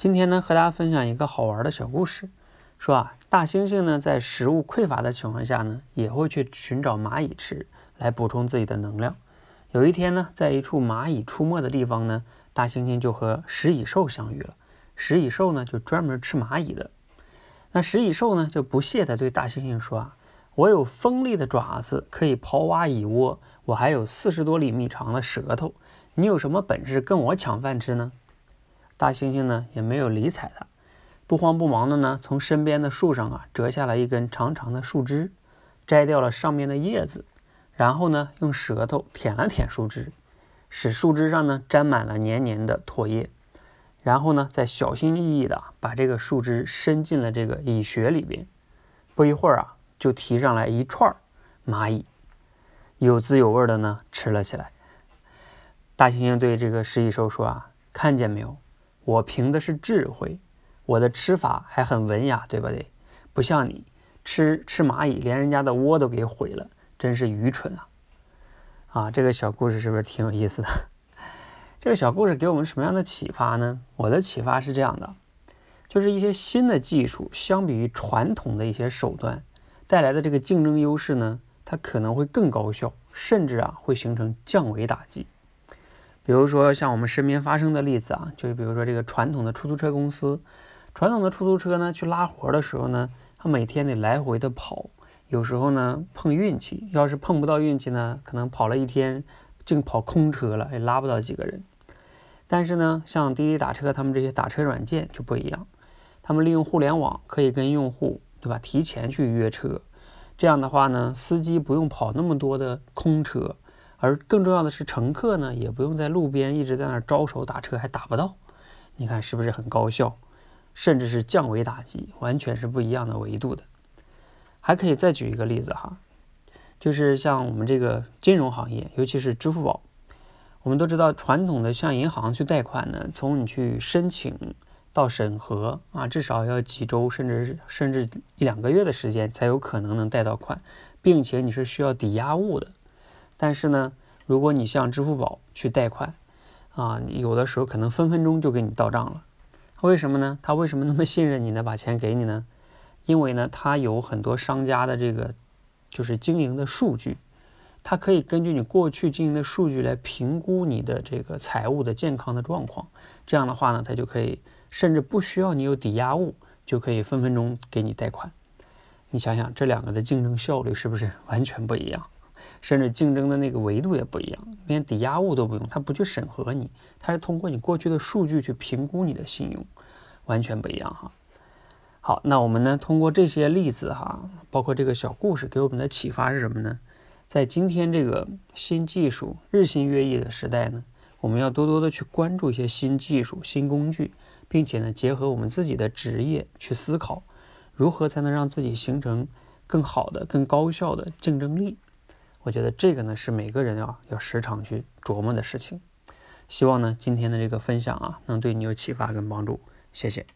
今天呢，和大家分享一个好玩的小故事，说啊，大猩猩呢在食物匮乏的情况下呢，也会去寻找蚂蚁吃，来补充自己的能量。有一天呢，在一处蚂蚁出没的地方呢，大猩猩就和食蚁兽相遇了。食蚁兽呢，就专门吃蚂蚁的。那食蚁兽呢，就不屑地对大猩猩说啊，我有锋利的爪子，可以刨挖蚁窝，我还有四十多厘米长的舌头，你有什么本事跟我抢饭吃呢？大猩猩呢也没有理睬他，不慌不忙的呢从身边的树上啊折下了一根长长的树枝，摘掉了上面的叶子，然后呢用舌头舔了舔树枝，使树枝上呢沾满了黏黏的唾液，然后呢再小心翼翼的把这个树枝伸进了这个蚁穴里边，不一会儿啊就提上来一串蚂蚁，有滋有味的呢吃了起来。大猩猩对这个食蚁兽说啊，看见没有？我凭的是智慧，我的吃法还很文雅，对不对？不像你吃吃蚂蚁，连人家的窝都给毁了，真是愚蠢啊！啊，这个小故事是不是挺有意思的？这个小故事给我们什么样的启发呢？我的启发是这样的，就是一些新的技术，相比于传统的一些手段带来的这个竞争优势呢，它可能会更高效，甚至啊会形成降维打击。比如说像我们身边发生的例子啊，就是比如说这个传统的出租车公司，传统的出租车呢去拉活的时候呢，他每天得来回的跑，有时候呢碰运气，要是碰不到运气呢，可能跑了一天净跑空车了，也拉不到几个人。但是呢，像滴滴打车他们这些打车软件就不一样，他们利用互联网可以跟用户对吧提前去约车，这样的话呢，司机不用跑那么多的空车。而更重要的是，乘客呢也不用在路边一直在那儿招手打车，还打不到。你看是不是很高效？甚至是降维打击，完全是不一样的维度的。还可以再举一个例子哈，就是像我们这个金融行业，尤其是支付宝，我们都知道，传统的向银行去贷款呢，从你去申请到审核啊，至少要几周，甚至甚至一两个月的时间才有可能能贷到款，并且你是需要抵押物的。但是呢，如果你向支付宝去贷款，啊，有的时候可能分分钟就给你到账了。为什么呢？他为什么那么信任你呢？把钱给你呢？因为呢，他有很多商家的这个就是经营的数据，他可以根据你过去经营的数据来评估你的这个财务的健康的状况。这样的话呢，他就可以甚至不需要你有抵押物，就可以分分钟给你贷款。你想想，这两个的竞争效率是不是完全不一样？甚至竞争的那个维度也不一样，连抵押物都不用，他不去审核你，他是通过你过去的数据去评估你的信用，完全不一样哈。好，那我们呢通过这些例子哈，包括这个小故事给我们的启发是什么呢？在今天这个新技术日新月异的时代呢，我们要多多的去关注一些新技术、新工具，并且呢结合我们自己的职业去思考，如何才能让自己形成更好的、更高效的竞争力。我觉得这个呢是每个人啊要时常去琢磨的事情。希望呢今天的这个分享啊能对你有启发跟帮助。谢谢。